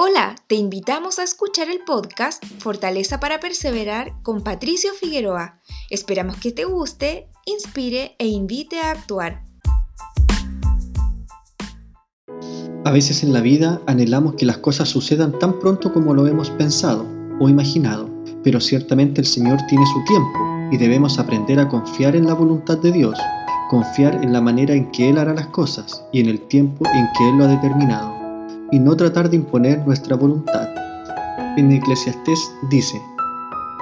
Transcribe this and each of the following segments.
Hola, te invitamos a escuchar el podcast Fortaleza para Perseverar con Patricio Figueroa. Esperamos que te guste, inspire e invite a actuar. A veces en la vida anhelamos que las cosas sucedan tan pronto como lo hemos pensado o imaginado, pero ciertamente el Señor tiene su tiempo y debemos aprender a confiar en la voluntad de Dios, confiar en la manera en que Él hará las cosas y en el tiempo en que Él lo ha determinado y no tratar de imponer nuestra voluntad. En Eclesiastés dice,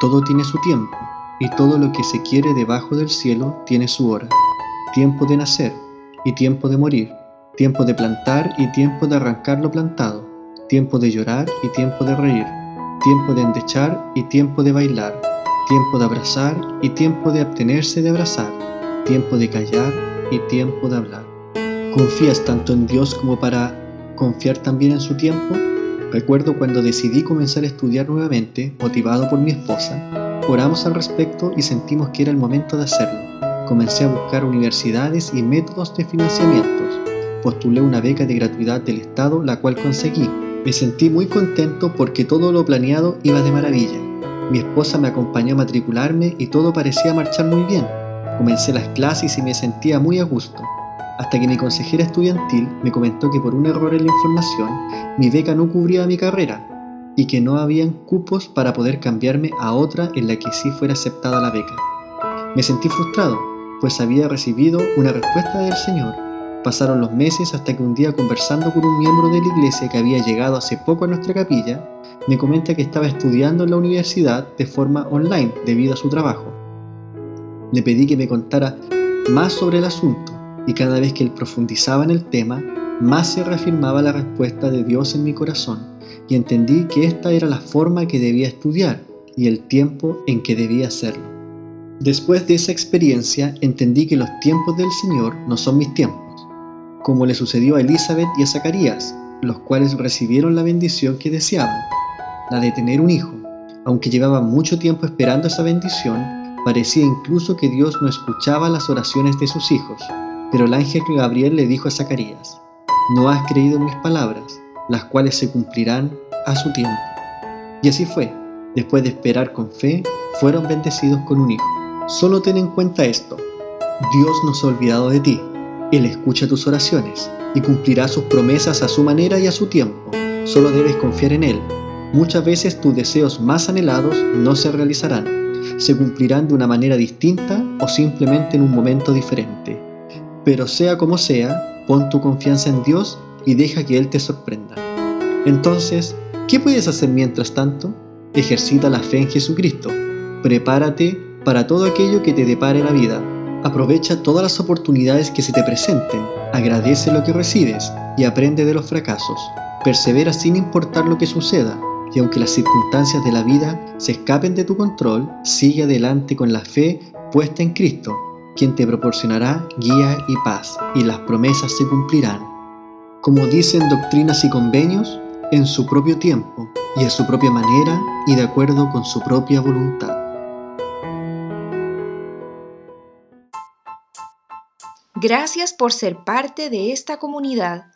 todo tiene su tiempo, y todo lo que se quiere debajo del cielo tiene su hora, tiempo de nacer y tiempo de morir, tiempo de plantar y tiempo de arrancar lo plantado, tiempo de llorar y tiempo de reír, tiempo de endechar y tiempo de bailar, tiempo de abrazar y tiempo de abstenerse de abrazar, tiempo de callar y tiempo de hablar. ¿Confías tanto en Dios como para confiar también en su tiempo? Recuerdo cuando decidí comenzar a estudiar nuevamente, motivado por mi esposa, oramos al respecto y sentimos que era el momento de hacerlo. Comencé a buscar universidades y métodos de financiamientos. Postulé una beca de gratuidad del Estado, la cual conseguí. Me sentí muy contento porque todo lo planeado iba de maravilla. Mi esposa me acompañó a matricularme y todo parecía marchar muy bien. Comencé las clases y me sentía muy a gusto hasta que mi consejera estudiantil me comentó que por un error en la información mi beca no cubría mi carrera y que no habían cupos para poder cambiarme a otra en la que sí fuera aceptada la beca. Me sentí frustrado, pues había recibido una respuesta del Señor. Pasaron los meses hasta que un día conversando con un miembro de la iglesia que había llegado hace poco a nuestra capilla, me comenta que estaba estudiando en la universidad de forma online debido a su trabajo. Le pedí que me contara más sobre el asunto y cada vez que él profundizaba en el tema, más se reafirmaba la respuesta de Dios en mi corazón y entendí que esta era la forma que debía estudiar y el tiempo en que debía hacerlo. Después de esa experiencia entendí que los tiempos del Señor no son mis tiempos, como le sucedió a Elizabeth y a Zacarías, los cuales recibieron la bendición que deseaban, la de tener un hijo. Aunque llevaban mucho tiempo esperando esa bendición, parecía incluso que Dios no escuchaba las oraciones de sus hijos. Pero el ángel Gabriel le dijo a Zacarías, no has creído en mis palabras, las cuales se cumplirán a su tiempo. Y así fue. Después de esperar con fe, fueron bendecidos con un hijo. Solo ten en cuenta esto. Dios no se ha olvidado de ti. Él escucha tus oraciones y cumplirá sus promesas a su manera y a su tiempo. Solo debes confiar en Él. Muchas veces tus deseos más anhelados no se realizarán. Se cumplirán de una manera distinta o simplemente en un momento diferente. Pero sea como sea, pon tu confianza en Dios y deja que Él te sorprenda. Entonces, ¿qué puedes hacer mientras tanto? Ejercita la fe en Jesucristo. Prepárate para todo aquello que te depare la vida. Aprovecha todas las oportunidades que se te presenten. Agradece lo que recibes y aprende de los fracasos. Persevera sin importar lo que suceda. Y aunque las circunstancias de la vida se escapen de tu control, sigue adelante con la fe puesta en Cristo quien te proporcionará guía y paz, y las promesas se cumplirán. Como dicen doctrinas y convenios, en su propio tiempo, y a su propia manera, y de acuerdo con su propia voluntad. Gracias por ser parte de esta comunidad.